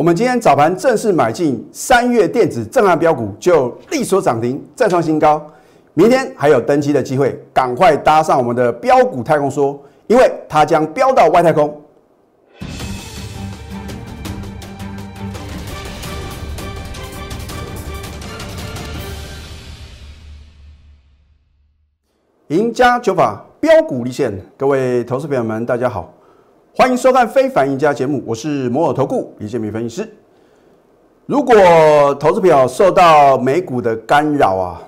我们今天早盘正式买进三月电子震撼标股，就力所涨停，再创新高。明天还有登机的机会，赶快搭上我们的标股太空梭，因为它将飙到外太空。赢家九法标股立现，各位投资朋友们，大家好，欢迎收看《非凡赢家》节目，我是摩尔投顾李建民分析师。如果投资朋友受到美股的干扰啊，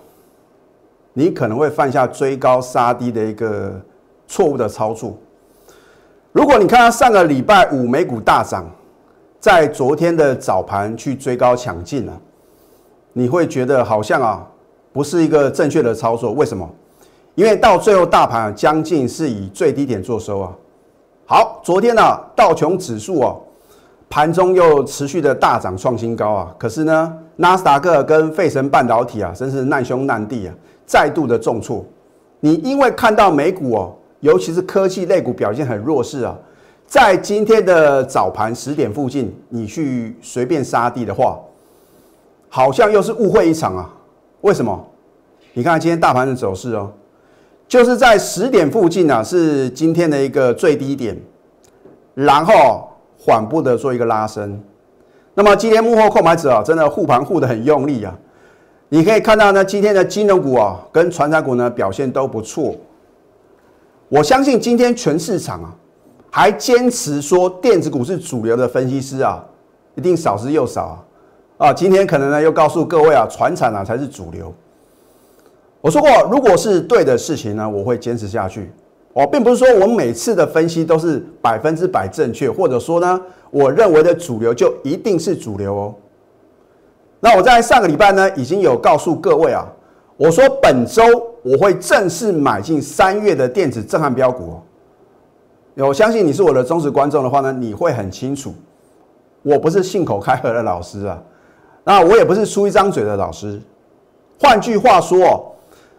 你可能会犯下追高杀低的一个错误的操作。如果你看到上个礼拜五美股大涨，在昨天的早盘去追高抢进了，你会觉得好像啊，不是一个正确的操作。为什么？因为到最后大盘将近是以最低点做收啊。好，昨天呢道琼指数啊盘中又持续的大涨创新高啊。可是呢纳斯达克跟费城半导体啊真是难兄难弟啊，再度的重挫。你因为看到美股哦，尤其是科技类股表现很弱势啊，在今天的早盘十点附近，你去随便杀地的话，好像又是误会一场啊。为什么？你看今天大盘的走势哦。就是在十点附近呢，是今天的一个最低点，然后缓步的做一个拉升。那么今天幕后购买者啊，真的护盘护的很用力啊。你可以看到呢，今天的金融股啊，跟传产股呢表现都不错。我相信今天全市场啊，还坚持说电子股是主流的分析师啊，一定少之又少啊。啊，今天可能呢又告诉各位啊，船产啊才是主流。我说过，如果是对的事情呢，我会坚持下去。我并不是说我每次的分析都是百分之百正确，或者说呢，我认为的主流就一定是主流哦。那我在上个礼拜呢，已经有告诉各位啊，我说本周我会正式买进三月的电子震撼标股哦。我相信你是我的忠实观众的话呢，你会很清楚，我不是信口开河的老师啊，那我也不是出一张嘴的老师。换句话说。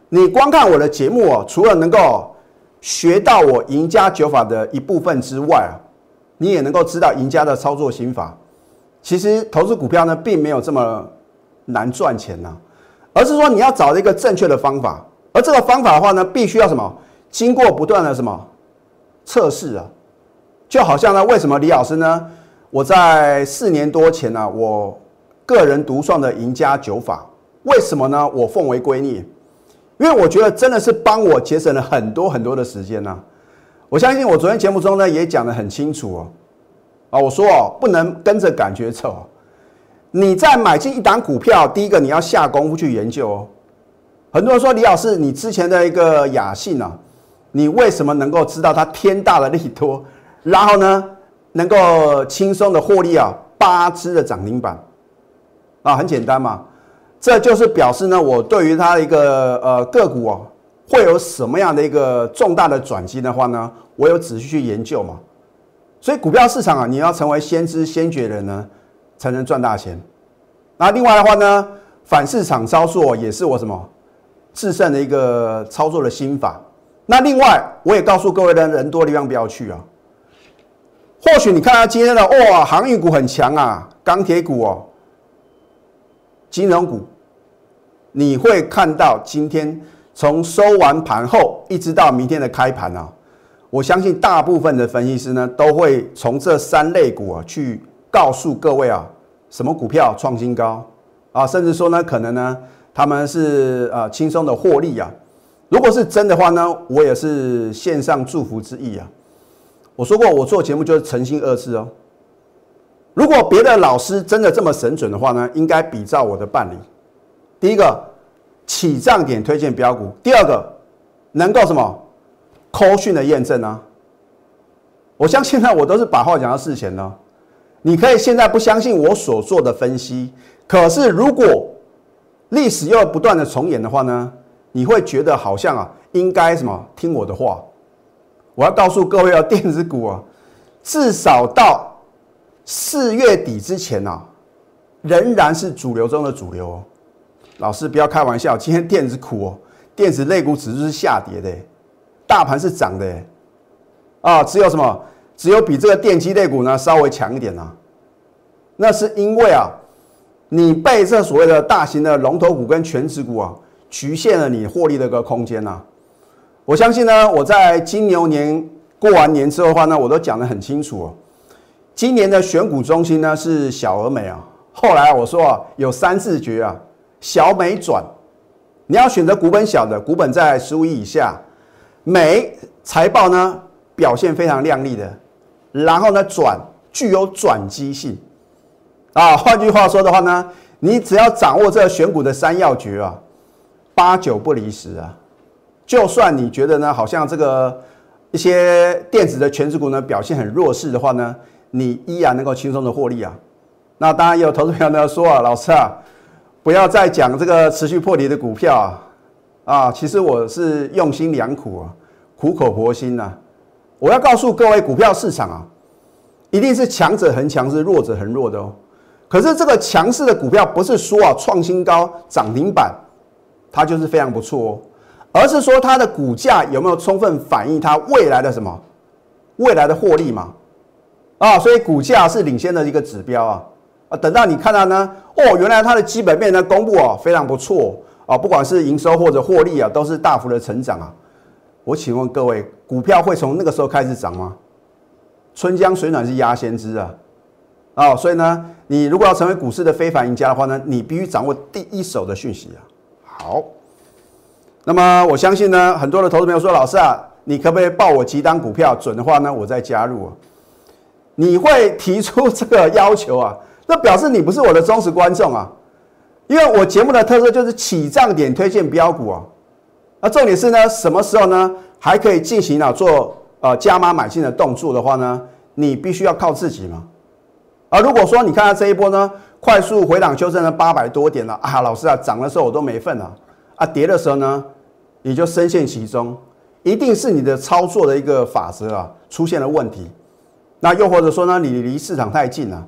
你光看我的节目哦，除了能够学到我赢家九法的一部分之外啊，你也能够知道赢家的操作心法。其实投资股票呢，并没有这么难赚钱呐，而是说你要找一个正确的方法。而这个方法的话呢，必须要什么？经过不断的什么测试啊？就好像呢，为什么李老师呢？我在四年多前呢，我个人独创的赢家九法，为什么呢？我奉为圭臬。因为我觉得真的是帮我节省了很多很多的时间呐，我相信我昨天节目中呢也讲得很清楚哦，啊，我说哦不能跟着感觉走，你在买进一档股票，第一个你要下功夫去研究哦。很多人说李老师，你之前的一个雅信啊，你为什么能够知道它天大的利多，然后呢能够轻松的获利啊八只的涨停板。啊，很简单嘛。这就是表示呢，我对于它一个呃个股哦，会有什么样的一个重大的转机的话呢，我有仔细去研究嘛。所以股票市场啊，你要成为先知先觉人呢，才能赚大钱。那另外的话呢，反市场操作也是我什么制胜的一个操作的心法。那另外我也告诉各位的人多的地方不要去啊。或许你看到今天的哇，航运股很强啊，钢铁股哦，金融股。你会看到今天从收完盘后一直到明天的开盘啊，我相信大部分的分析师呢都会从这三类股啊去告诉各位啊，什么股票创新高啊，甚至说呢可能呢他们是呃轻松的获利啊。如果是真的话呢，我也是献上祝福之意啊。我说过我做节目就是诚心二字哦。如果别的老师真的这么神准的话呢，应该比照我的办理。第一个起涨点推荐标股，第二个能够什么扣讯的验证呢？我相信呢，我都是把话讲到事前呢。你可以现在不相信我所做的分析，可是如果历史又不断的重演的话呢，你会觉得好像啊，应该什么听我的话。我要告诉各位啊，电子股啊，至少到四月底之前啊，仍然是主流中的主流。老师不要开玩笑，今天电子股哦，电子类股指数是下跌的，大盘是涨的，啊，只有什么？只有比这个电机类股呢稍微强一点呐。那是因为啊，你被这所谓的大型的龙头股跟全指股啊，局限了你获利的一个空间呐。我相信呢，我在金牛年过完年之后的话呢，我都讲得很清楚哦。今年的选股中心呢是小而美啊。后来我说啊，有三字诀啊，小美转，你要选择股本小的，股本在十五亿以下，美财报呢表现非常亮丽的，然后呢转具有转机性啊。换句话说的话呢，你只要掌握这选股的三要诀啊，八九不离十啊。就算你觉得呢，好像这个一些电子的全值股呢表现很弱势的话呢，你依然能够轻松的获利啊。那当然也有投资朋友呢说啊，老师啊，不要再讲这个持续破底的股票啊。啊，其实我是用心良苦啊，苦口婆心呐。我要告诉各位，股票市场啊，一定是强者恒强，是弱者恒弱的哦。可是这个强势的股票不是说啊创新高涨停板，它就是非常不错哦。而是说它的股价有没有充分反映它未来的什么未来的获利嘛？啊，所以股价是领先的一个指标啊啊，等到你看到呢，哦，原来它的基本面呢公布哦非常不错啊，不管是营收或者获利啊，都是大幅的成长啊。我请问各位，股票会从那个时候开始涨吗？春江水暖是鸭先知啊啊，所以呢，你如果要成为股市的非凡赢家的话呢，你必须掌握第一手的讯息啊。好。那么我相信呢，很多的投资朋友说：“老师啊，你可不可以报我几档股票？准的话呢，我再加入。”啊你会提出这个要求啊？那表示你不是我的忠实观众啊！因为我节目的特色就是起涨点推荐标股啊。那重点是呢，什么时候呢还可以进行啊做呃加码买进的动作的话呢，你必须要靠自己嘛。啊，如果说你看到这一波呢快速回档修正了八百多点了啊，老师啊，涨的时候我都没份啊，啊跌的时候呢？你就深陷其中，一定是你的操作的一个法则啊出现了问题。那又或者说呢，你离市场太近了，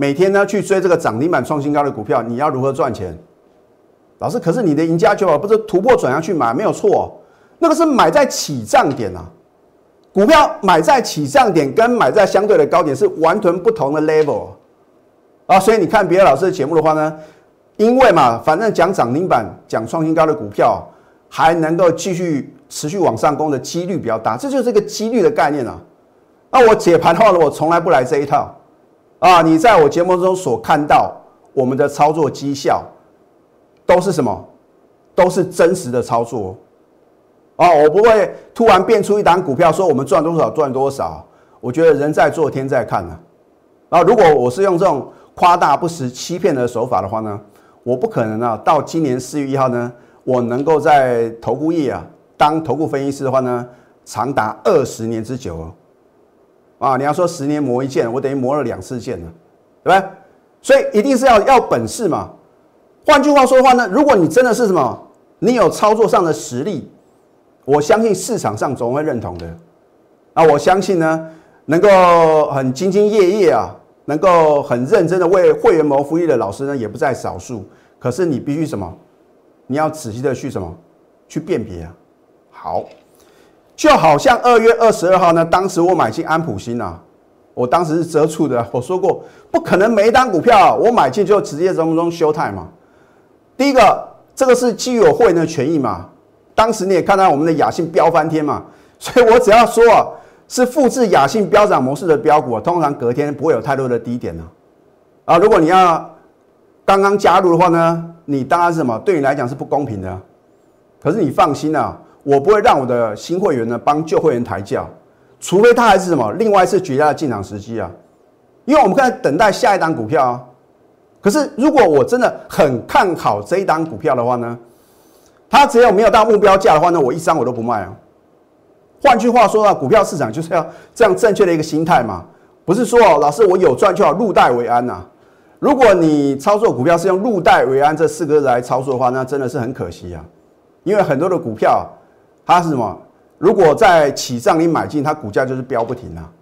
每天呢去追这个涨停板创新高的股票，你要如何赚钱？老师，可是你的赢家就啊不是突破转向去买没有错，那个是买在起涨点啊。股票买在起涨点跟买在相对的高点是完全不同的 level 啊。所以你看别的老师的节目的话呢，因为嘛，反正讲涨停板、讲创新高的股票。还能够继续持续往上攻的几率比较大，这就是一个几率的概念啊。那我解盘的话呢，我从来不来这一套啊。你在我节目中所看到我们的操作绩效，都是什么？都是真实的操作哦。我不会突然变出一档股票说我们赚多少赚多少。我觉得人在做天在看呢。啊，如果我是用这种夸大不实、欺骗的手法的话呢，我不可能啊，到今年四月一号呢。我能够在投顾业啊当投顾分析师的话呢，长达二十年之久哦。啊，你要说十年磨一剑，我等于磨了两次剑呢，对不对？所以一定是要要本事嘛。换句话说的话呢，如果你真的是什么，你有操作上的实力，我相信市场上总会认同的。啊，我相信呢，能够很兢兢业业啊，能够很认真的为会员谋福利的老师呢，也不在少数。可是你必须什么？你要仔细的去什么，去辨别啊。好，就好像二月二十二号呢，当时我买进安普新啊，我当时是折处的。我说过，不可能每一单股票我买进就直接从中休泰嘛。第一个，这个是基于我会员的权益嘛。当时你也看到我们的雅信飙翻天嘛，所以我只要说啊，是复制雅信飙涨模式的标股，通常隔天不会有太多的低点呢。啊，如果你要刚刚加入的话呢？你当然是什么？对你来讲是不公平的。可是你放心啊，我不会让我的新会员呢帮旧会员抬轿，除非他还是什么另外一次绝佳的进场时机啊。因为我们在等待下一档股票啊。可是如果我真的很看好这一档股票的话呢，它只要没有到目标价的话呢，我一张我都不卖啊。换句话说啊，股票市场就是要这样正确的一个心态嘛，不是说老师我有赚就好，入袋为安呐。如果你操作股票是用“入袋为安”这四个字来操作的话，那真的是很可惜啊！因为很多的股票，它是什么？如果在起涨你买进，它股价就是飙不停啊！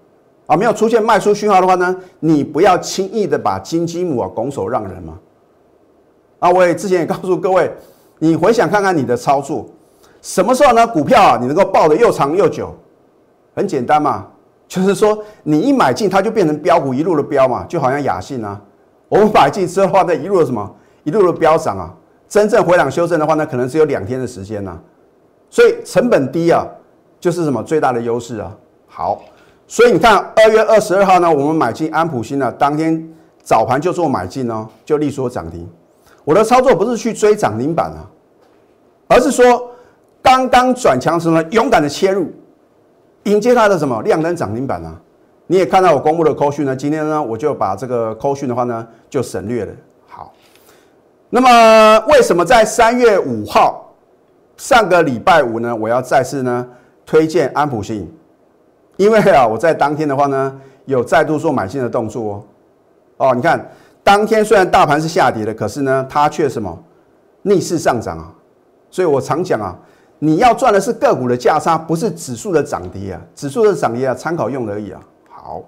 啊，没有出现卖出讯号的话呢，你不要轻易的把金鸡母啊拱手让人嘛！啊，我也之前也告诉各位，你回想看看你的操作，什么时候呢？股票啊，你能够抱得又长又久？很简单嘛，就是说你一买进它就变成标股一路的标嘛，就好像雅信啊。我们买进之后的话呢，一路的什么，一路的飙涨啊，真正回档修正的话呢，可能只有两天的时间呐，所以成本低啊，就是什么最大的优势啊。好，所以你看二月二十二号呢，我们买进安普新呢，当天早盘就做买进哦，就利索涨停。我的操作不是去追涨停板啊，而是说刚刚转强时呢，勇敢的切入，迎接它的什么亮灯涨停板啊。你也看到我公布的扣讯呢，今天呢我就把这个扣讯的话呢就省略了。好，那么为什么在三月五号上个礼拜五呢，我要再次呢推荐安普信？因为啊我在当天的话呢有再度做买进的动作哦。哦，你看当天虽然大盘是下跌的，可是呢它却什么逆势上涨啊。所以我常讲啊，你要赚的是个股的价差，不是指数的涨跌啊。指数的涨跌啊参考用而已啊。好，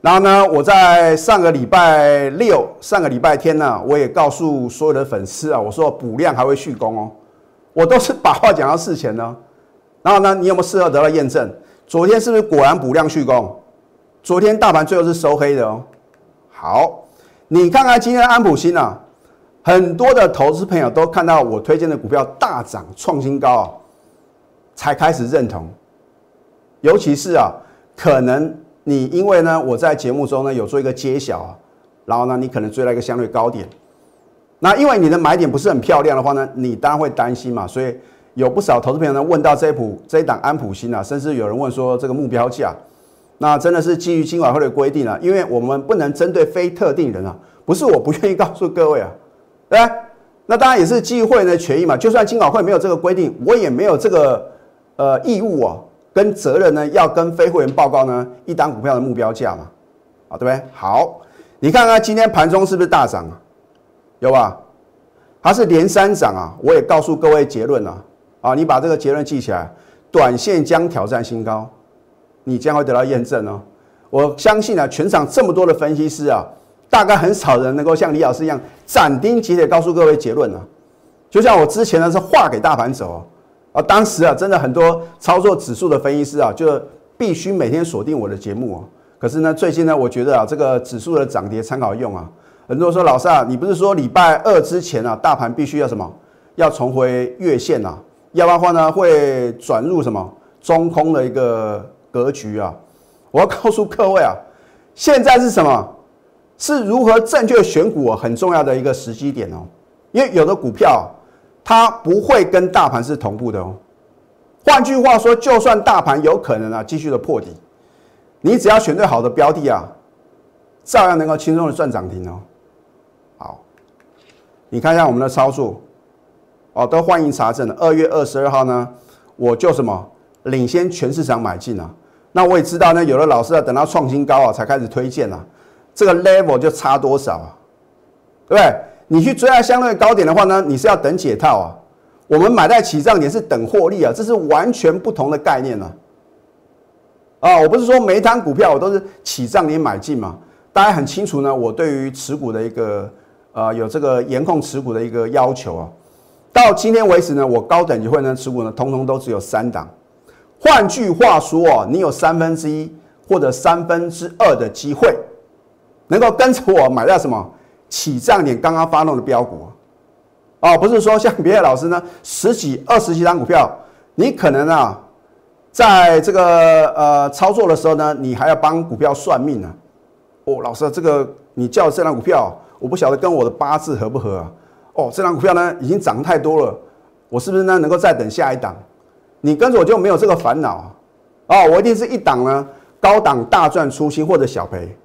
然后呢，我在上个礼拜六、上个礼拜天呢，我也告诉所有的粉丝啊，我说补量还会续攻哦，我都是把话讲到事前呢。然后呢，你有没有事后得到验证？昨天是不是果然补量续攻？昨天大盘最后是收黑的哦。好，你看看今天安普新啊，很多的投资朋友都看到我推荐的股票大涨创新高啊，才开始认同，尤其是啊，可能。你因为呢，我在节目中呢有做一个揭晓啊，然后呢，你可能追了一个相对高点，那因为你的买点不是很漂亮的话呢，你当然会担心嘛，所以有不少投资朋友呢问到这一普这一档安普新啊，甚至有人问说这个目标价，那真的是基于金管会的规定啊，因为我们不能针对非特定人啊，不是我不愿意告诉各位啊，对 那当然也是基于会员的权益嘛，就算金管会没有这个规定，我也没有这个呃义务啊。跟责任呢，要跟非会员报告呢，一档股票的目标价嘛，啊，对不对？好，你看看今天盘中是不是大涨啊？有吧？它是连三涨啊！我也告诉各位结论了啊，你把这个结论记起来，短线将挑战新高，你将会得到验证哦。我相信啊，全场这么多的分析师啊，大概很少人能够像李老师一样斩钉截铁告诉各位结论啊。就像我之前呢是画给大盘走。啊，当时啊，真的很多操作指数的分析师啊，就必须每天锁定我的节目啊。可是呢，最近呢，我觉得啊，这个指数的涨跌参考用啊。很多人说老师啊，你不是说礼拜二之前啊，大盘必须要什么，要重回月线啊，要不然的话呢，会转入什么中空的一个格局啊。我要告诉各位啊，现在是什么？是如何正确选股很重要的一个时机点哦。因为有的股票。它不会跟大盘是同步的哦。换句话说，就算大盘有可能啊继续的破底，你只要选对好的标的啊，照样能够轻松的赚涨停哦。你看一下我们的操作哦，都欢迎查证的。二月二十二号呢，我就什么领先全市场买进啊。那我也知道呢，有的老师要等到创新高啊才开始推荐啊，这个 level 就差多少啊，对不对？你去追在相对高点的话呢，你是要等解套啊。我们买在起涨点是等获利啊，这是完全不同的概念呢。啊，我不是说每一单股票我都是起涨点买进嘛。大家很清楚呢，我对于持股的一个呃有这个严控持股的一个要求啊。到今天为止呢，我高等级会员持股呢，通通都只有三档。换句话说哦，你有三分之一或者三分之二的机会，能够跟着我买到什么？起涨点刚刚发动的标股，哦，不是说像别的老师呢，十几、二十几张股票，你可能啊，在这个呃操作的时候呢，你还要帮股票算命呢。哦，老师，这个你叫这张股票，我不晓得跟我的八字合不合啊？哦，这张股票呢已经涨太多了，我是不是呢能够再等下一档？你跟着我就没有这个烦恼啊？哦，我一定是一档呢高档大赚出新或者小赔。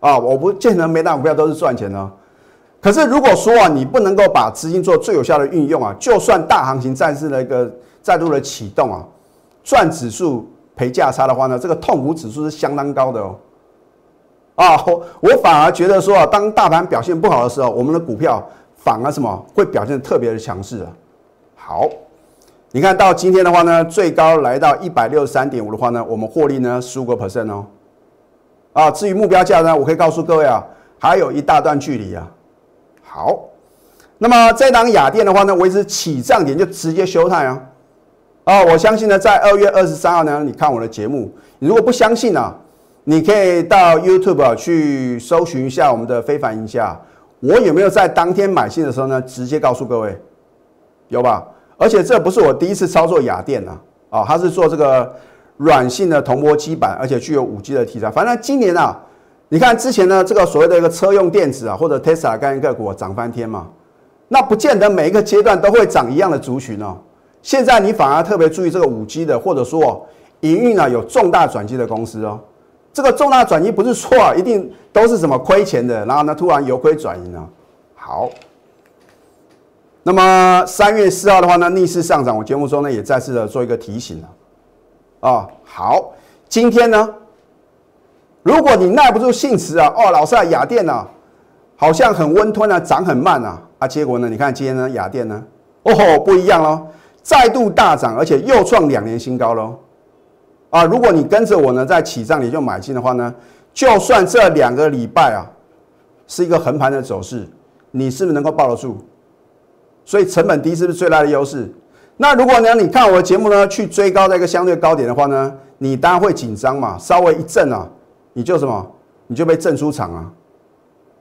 啊，我不见得每档股票都是赚钱的，可是如果说啊，你不能够把资金做最有效的运用啊，就算大行情再次的一个再度的启动啊，赚指数赔价差的话呢，这个痛苦指数是相当高的哦。啊，我我反而觉得说啊，当大盘表现不好的时候，我们的股票反而什么会表现特别的强势啊。好，你看到今天的话呢，最高来到一百六十三点五的话呢，我们获利呢十五个 percent 哦。啊，至于目标价呢，我可以告诉各位啊，还有一大段距离啊。好，那么这档雅电的话呢，维持起涨点就直接休态啊。啊，我相信呢，在二月二十三号呢，你看我的节目，你如果不相信啊，你可以到 YouTube 去搜寻一下我们的非凡营销。我有没有在当天买进的时候呢，直接告诉各位？有吧？而且这不是我第一次操作雅电啊，啊，它是做这个软性的铜箔基板，而且具有五 G 的题材。反正今年啊，你看之前呢，这个所谓的一个车用电子啊，或者 Tesla 概念个股涨翻天嘛，那不见得每一个阶段都会涨一样的族群哦。现在你反而特别注意这个五 G 的，或者说营运啊有重大转机的公司哦。这个重大转移不是错啊，一定都是什么亏钱的，然后呢突然由亏转盈啊。好，那么三月四号的话呢，逆势上涨，我节目中呢也再次的做一个提醒了啊。好，今天呢，如果你耐不住性子啊，哦，老师啊，雅电啊，好像很温吞啊，涨很慢啊，啊，结果呢，你看今天呢，雅电呢，哦吼，不一样喽，再度大涨，而且又创两年新高喽。啊，如果你跟着我呢，在起涨你就买进的话呢，就算这两个礼拜啊是一个横盘的走势，你是不是能够抱得住？所以成本低是不是最大的优势？那如果呢，你看我的节目呢，去追高在一个相对高点的话呢，你当然会紧张嘛，稍微一震啊，你就什么，你就被震出场啊！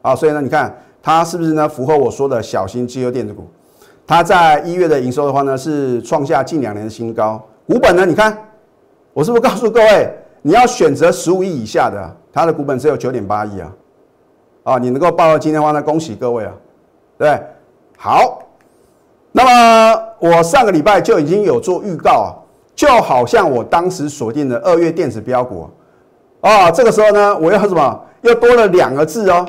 啊，所以呢，你看它是不是呢符合我说的小型机油电子股？它在一月的营收的话呢，是创下近两年的新高，股本呢，你看。我是不是告诉各位，你要选择十五亿以下的，它的股本只有九点八亿啊，啊，你能够报到今天的话呢，恭喜各位啊，对，好，那么我上个礼拜就已经有做预告啊，就好像我当时锁定的二月电子标股啊，这个时候呢，我要什么？又多了两个字哦，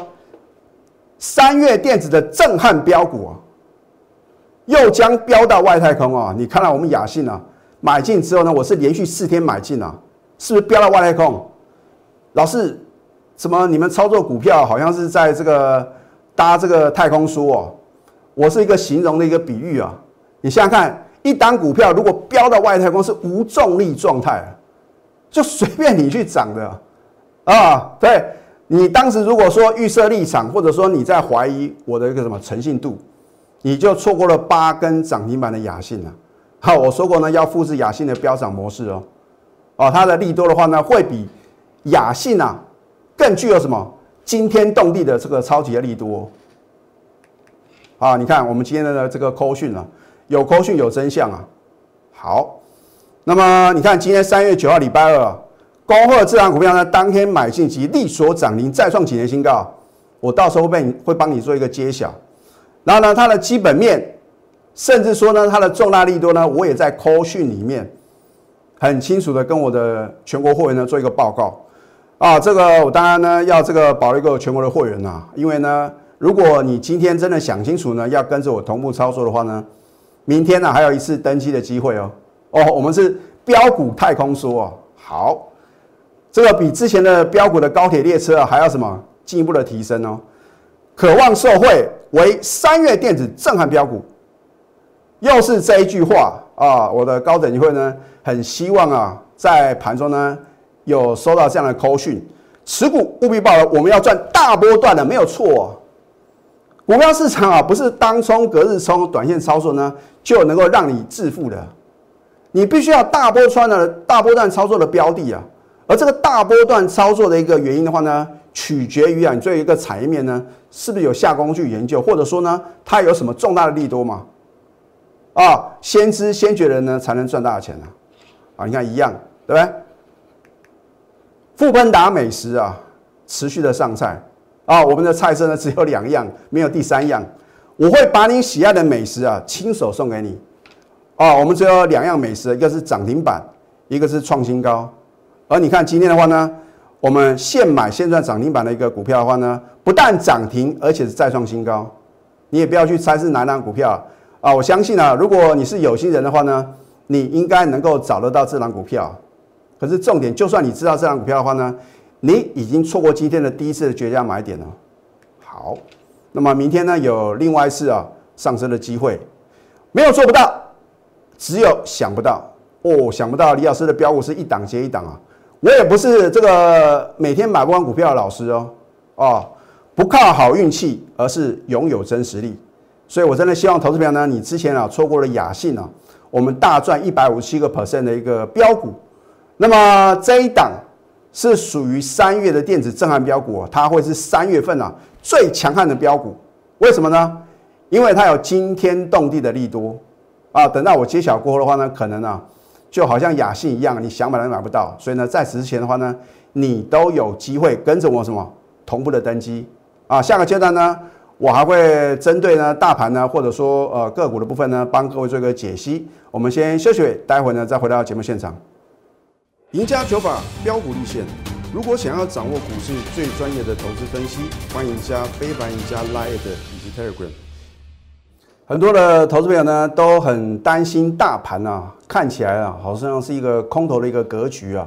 三月电子的震撼标股啊，又将飙到外太空啊，你看到我们雅信啊。买进之后呢，我是连续四天买进啊，是不是飙到外太空？老是什么你们操作股票好像是在这个搭这个太空梭哦？我是一个形容的一个比喻啊。你想想看，一档股票如果飙到外太空是无重力状态，就随便你去涨的啊。对你当时如果说预设立场，或者说你在怀疑我的一个什么诚信度，你就错过了八根涨停板的雅信了。好，我说过呢，要复制雅信的飙涨模式哦，哦，它的利多的话呢，会比雅信啊更具有什么惊天动地的这个超级的利多。啊，你看我们今天的这个扣讯啊，有扣讯有真相啊。好，那么你看今天三月九号礼拜二，恭贺这档股票呢当天买进及力所涨停，再创几年新高。我到时候会会帮你做一个揭晓。然后呢，它的基本面。甚至说呢，它的重大利多呢，我也在 call 讯里面很清楚的跟我的全国会员呢做一个报告啊。这个我当然呢要这个保一个全国的会员呐，因为呢，如果你今天真的想清楚呢，要跟着我同步操作的话呢，明天呢还有一次登机的机会哦。哦，我们是标股太空梭哦，好，这个比之前的标股的高铁列车啊还要什么进一步的提升哦。渴望受惠为三月电子震撼标股。又是这一句话啊！我的高等级会呢，很希望啊，在盘中呢有收到这样的扣讯，持股务必报了，我们要赚大波段的，没有错。股票市场啊，不是当冲、隔日冲、短线操作呢就能够让你致富的，你必须要大波穿的大波段操作的标的啊。而这个大波段操作的一个原因的话呢，取决于啊，你做一个产业面呢，是不是有下工具研究，或者说呢，它有什么重大的利多嘛？啊，先知先觉的人呢，才能赚大钱啊！啊，你看一样，对不对？富邦达美食啊，持续的上菜啊，我们的菜色呢只有两样，没有第三样。我会把你喜爱的美食啊，亲手送给你。啊，我们只有两样美食，一个是涨停板，一个是创新高。而你看今天的话呢，我们现买现赚涨停板的一个股票的话呢，不但涨停，而且是再创新高。你也不要去猜是哪档股票。啊，我相信啊，如果你是有心人的话呢，你应该能够找得到这档股票。可是重点，就算你知道这档股票的话呢，你已经错过今天的第一次的绝佳买点了。好，那么明天呢，有另外一次啊上升的机会，没有做不到，只有想不到哦，想不到李老师的标股是一档接一档啊。我也不是这个每天买不完股票的老师哦，哦，不靠好运气，而是拥有真实力。所以，我真的希望投资朋友呢，你之前啊错过了雅信啊，我们大赚一百五十七个 percent 的一个标股。那么这一档是属于三月的电子震撼标股，它会是三月份啊最强悍的标股。为什么呢？因为它有惊天动地的利多啊！等到我揭晓过后的话呢，可能啊就好像雅信一样，你想买都买不到。所以呢，在此之前的话呢，你都有机会跟着我什么同步的登机啊！下个阶段呢，我还会针对呢大盘呢，或者说呃个股的部分呢，帮各位做一个解析。我们先休息，待会呢再回到节目现场。赢家九法标股立线。如果想要掌握股市最专业的投资分析，欢迎加非凡、赢家 Line 以及 Telegram。很多的投资朋友呢都很担心大盘啊，看起来啊好像是一个空头的一个格局啊。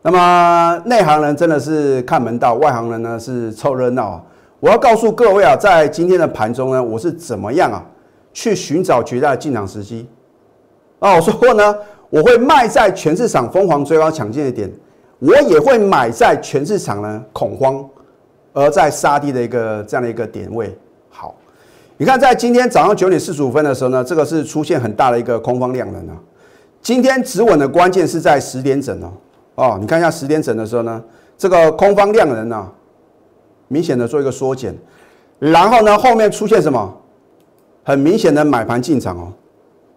那么内行人真的是看门道，外行人呢是凑热闹啊。我要告诉各位啊，在今天的盘中呢，我是怎么样啊去寻找绝佳的进场时机啊？我说过呢。我会卖在全市场疯狂追高抢进的点，我也会买在全市场呢恐慌而在杀低的一个这样的一个点位。好，你看在今天早上九点四十五分的时候呢，这个是出现很大的一个空方量能啊。今天止稳的关键是在十点整哦。哦，你看一下十点整的时候呢，这个空方量能呢明显的做一个缩减，然后呢后面出现什么？很明显的买盘进场哦。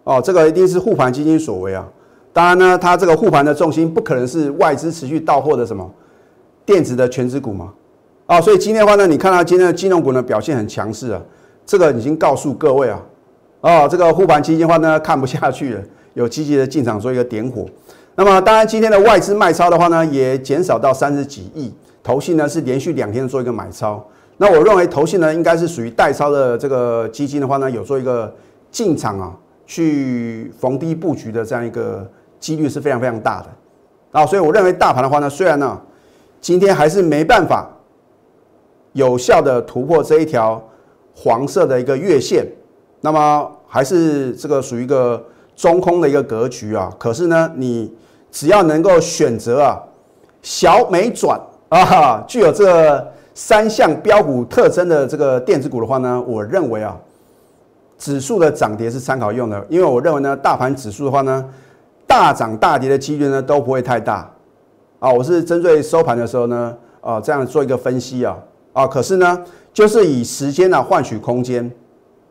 哦，这个一定是护盘基金所为啊。当然呢，它这个护盘的重心不可能是外资持续到货的什么电子的全指股嘛？啊，所以今天的话呢，你看到今天的金融股呢表现很强势啊，这个已经告诉各位啊，哦，这个护盘基金的话呢看不下去了，有积极的进场做一个点火。那么当然今天的外资卖超的话呢也减少到三十几亿，投信呢是连续两天做一个买超。那我认为投信呢应该是属于代超的这个基金的话呢有做一个进场啊，去逢低布局的这样一个。几率是非常非常大的啊，所以我认为大盘的话呢，虽然呢今天还是没办法有效的突破这一条黄色的一个月线，那么还是这个属于一个中空的一个格局啊。可是呢，你只要能够选择啊小美转啊，具有这三项标股特征的这个电子股的话呢，我认为啊指数的涨跌是参考用的，因为我认为呢大盘指数的话呢。大涨大跌的几率呢都不会太大啊！我是针对收盘的时候呢啊这样做一个分析啊啊！可是呢，就是以时间呢换取空间，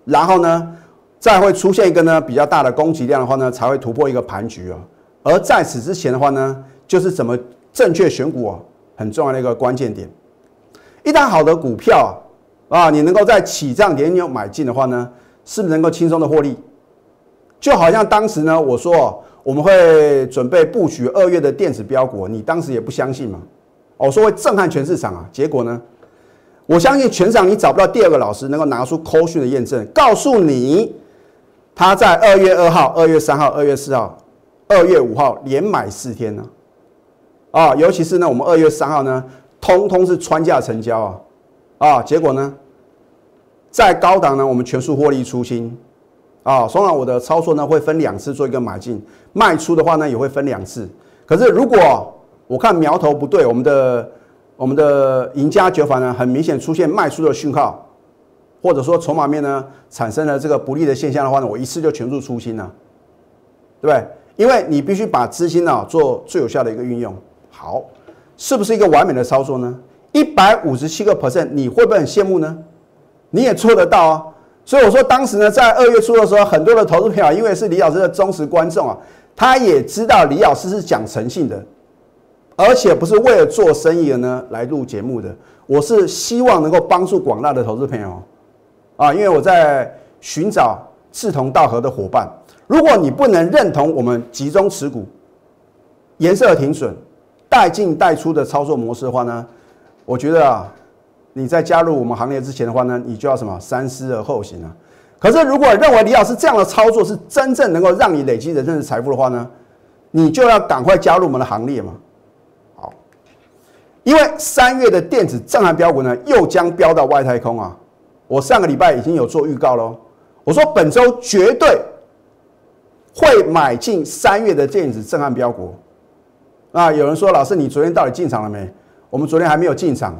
然后呢再会出现一个呢比较大的供给量的话呢，才会突破一个盘局啊。而在此之前的话呢，就是怎么正确选股啊，很重要的一个关键点。一旦好的股票啊啊，你能够在起涨点有买进的话呢，是不是能够轻松的获利？就好像当时呢，我说。我们会准备布局二月的电子标股，你当时也不相信嘛？我说会震撼全市场啊！结果呢？我相信全场你找不到第二个老师能够拿出扣讯的验证，告诉你他在二月二号、二月三号、二月四号、二月五号连买四天呢。啊尤其是呢，我们二月三号呢，通通是穿价成交啊！啊，结果呢，在高档呢，我们全数获利出清。啊，所以我的操作呢会分两次做一个买进，卖出的话呢也会分两次。可是如果我看苗头不对，我们的我们的赢家九法呢很明显出现卖出的讯号，或者说筹码面呢产生了这个不利的现象的话呢，我一次就全数出清了，对不对？因为你必须把资金呢做最有效的一个运用。好，是不是一个完美的操作呢？一百五十七个 percent，你会不会很羡慕呢？你也做得到啊。所以我说，当时呢，在二月初的时候，很多的投资朋友，因为是李老师的忠实观众啊，他也知道李老师是讲诚信的，而且不是为了做生意的呢来录节目的。我是希望能够帮助广大的投资朋友啊，因为我在寻找志同道合的伙伴。如果你不能认同我们集中持股、颜色停损、带进带出的操作模式的话呢，我觉得啊。你在加入我们行列之前的话呢，你就要什么三思而后行啊。可是如果认为李老师这样的操作是真正能够让你累积人生的财富的话呢，你就要赶快加入我们的行列嘛。好，因为三月的电子震撼标股呢，又将飙到外太空啊。我上个礼拜已经有做预告喽，我说本周绝对会买进三月的电子震撼标股。那，有人说老师，你昨天到底进场了没？我们昨天还没有进场。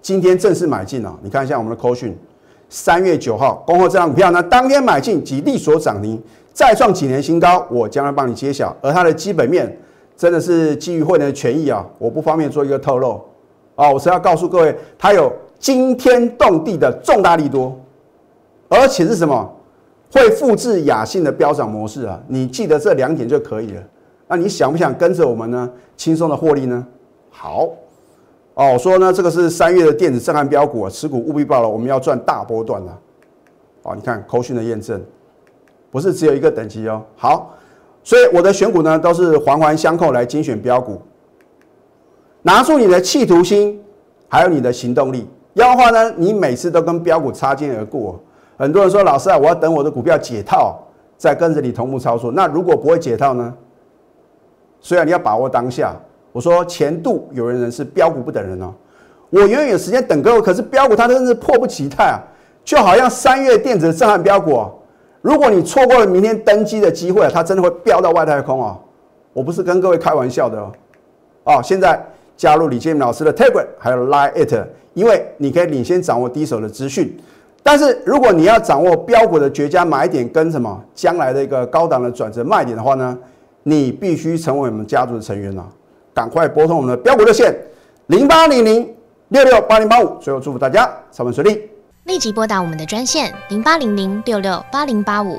今天正式买进了，你看一下我们的扣讯，三月九号恭贺这张股票呢，当天买进即利所涨停，再创几年新高，我将来帮你揭晓。而它的基本面真的是基于会员的权益啊，我不方便做一个透露啊。我是要告诉各位，它有惊天动地的重大利多，而且是什么？会复制雅信的飙涨模式啊！你记得这两点就可以了。那你想不想跟着我们呢？轻松的获利呢？好哦，我说呢，这个是三月的电子震撼标股啊，持股务必报了，我们要赚大波段了。哦，你看扣讯的验证，不是只有一个等级哦。好，所以我的选股呢，都是环环相扣来精选标股。拿出你的企图心，还有你的行动力，要的话呢，你每次都跟标股擦肩而过。很多人说，老师啊，我要等我的股票解套，再跟着你同步操作。那如果不会解套呢？虽然你要把握当下，我说前度有人人是标股不等人哦。我永远有时间等各位，可是标股它真的是迫不及待啊！就好像三月电子的震撼标股哦，如果你錯过了明天登基的机会，它真的会飙到外太空哦。我不是跟各位开玩笑的哦。哦，现在加入李建明老师的 Telegram 还有 Line It，因为你可以领先掌握第一手的资讯。但是如果你要掌握标股的绝佳买点跟什么将来的一个高档的转折卖点的话呢，你必须成为我们家族的成员啊！赶快拨通我们的标股热线零八零零六六八零八五。最后祝福大家上班顺利，立即拨打我们的专线零八零零六六八零八五